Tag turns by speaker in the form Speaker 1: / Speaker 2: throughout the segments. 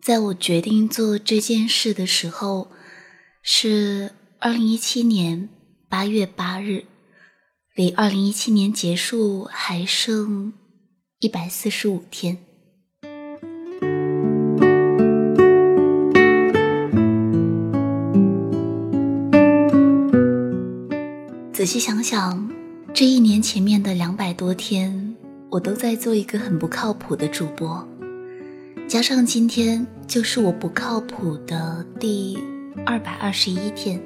Speaker 1: 在我决定做这件事的时候，是二零一七年八月八日，离二零一七年结束还剩一百四十五天。仔细想想，这一年前面的两百多天，我都在做一个很不靠谱的主播。加上今天就是我不靠谱的第二百二十一天，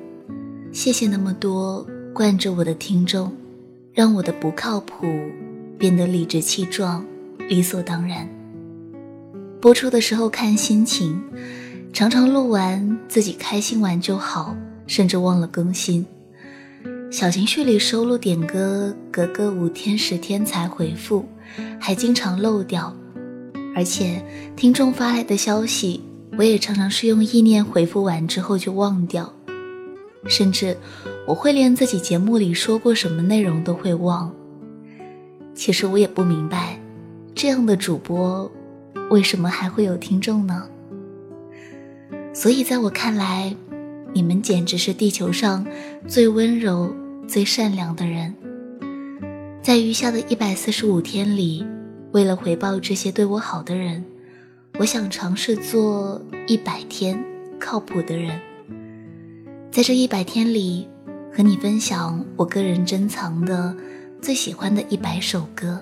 Speaker 1: 谢谢那么多惯着我的听众，让我的不靠谱变得理直气壮、理所当然。播出的时候看心情，常常录完自己开心完就好，甚至忘了更新。小情绪里收录点歌，隔个五天十天才回复，还经常漏掉。而且，听众发来的消息，我也常常是用意念回复完之后就忘掉，甚至我会连自己节目里说过什么内容都会忘。其实我也不明白，这样的主播为什么还会有听众呢？所以在我看来，你们简直是地球上最温柔、最善良的人。在余下的一百四十五天里。为了回报这些对我好的人，我想尝试做一百天靠谱的人。在这一百天里，和你分享我个人珍藏的最喜欢的一百首歌，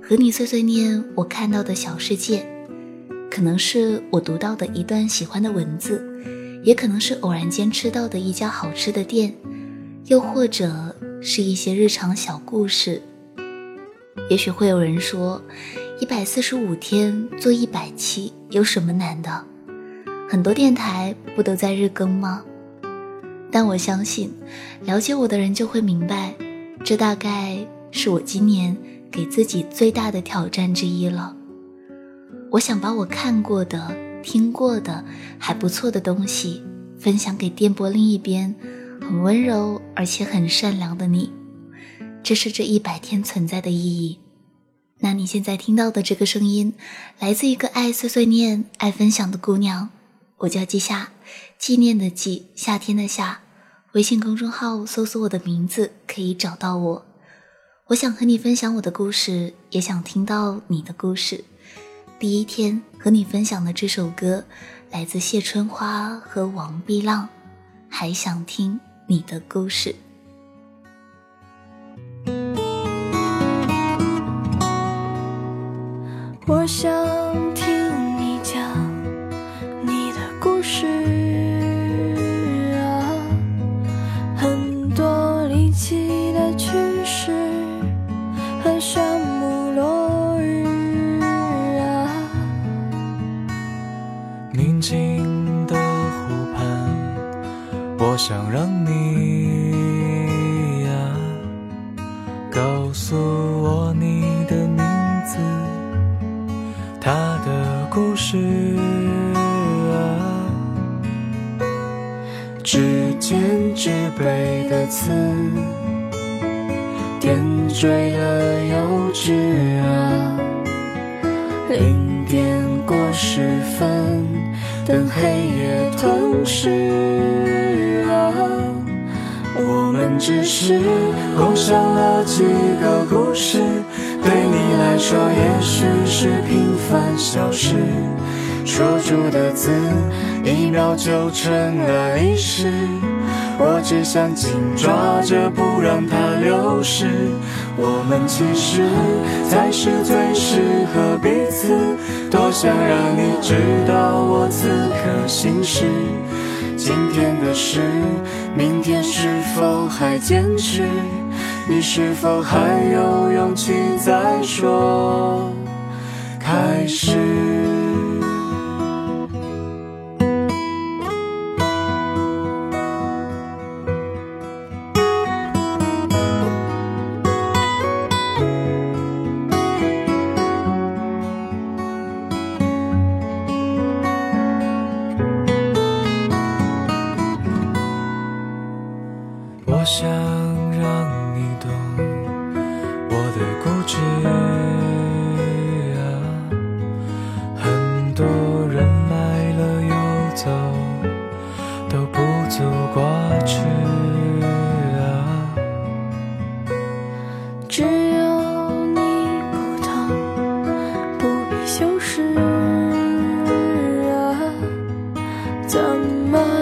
Speaker 1: 和你碎碎念我看到的小世界，可能是我读到的一段喜欢的文字，也可能是偶然间吃到的一家好吃的店，又或者是一些日常小故事。也许会有人说，一百四十五天做一百期有什么难的？很多电台不都在日更吗？但我相信，了解我的人就会明白，这大概是我今年给自己最大的挑战之一了。我想把我看过的、听过的还不错的东西，分享给电波另一边很温柔而且很善良的你。这是这一百天存在的意义。那你现在听到的这个声音，来自一个爱碎碎念、爱分享的姑娘，我叫季夏，纪念的纪，夏天的夏。微信公众号搜索我的名字可以找到我。我想和你分享我的故事，也想听到你的故事。第一天和你分享的这首歌，来自谢春花和王碧浪，还想听你的故事。
Speaker 2: 我想听你讲你的故事啊，很多离奇的趣事和山木落日啊。
Speaker 3: 宁静的湖畔，我想让你他的故事啊，指尖之背的刺，点缀了幼稚啊。零点过十分，等黑夜吞噬啊，我们只是共享了几个故事。对你来说，也许是平凡小事，说出的字，一秒就成了历史。我只想紧抓着，不让它流失。我们其实才是最适合彼此。多想让你知道我此刻心事。今天的事，明天是否还坚持？你是否还有勇气再说开始。我想让你懂走过去啊。
Speaker 2: 只有你不懂不必修饰啊。怎么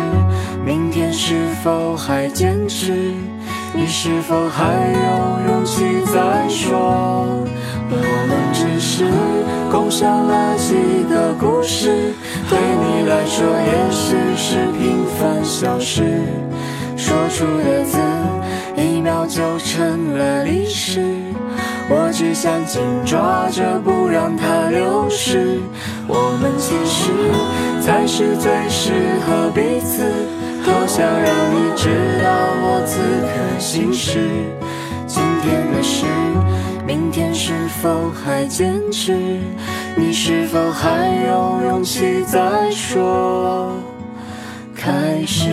Speaker 3: 明天是否还坚持？你是否还有勇气再说？我们只是共享了几个故事，对你来说也许是平凡小事。说出的字，一秒就成了历史。我只想紧抓着，不让它流失。我们其实才是最适合彼此。好想让你知道我此刻心事。今天的事，明天是否还坚持？你是否还有勇气再说？开始。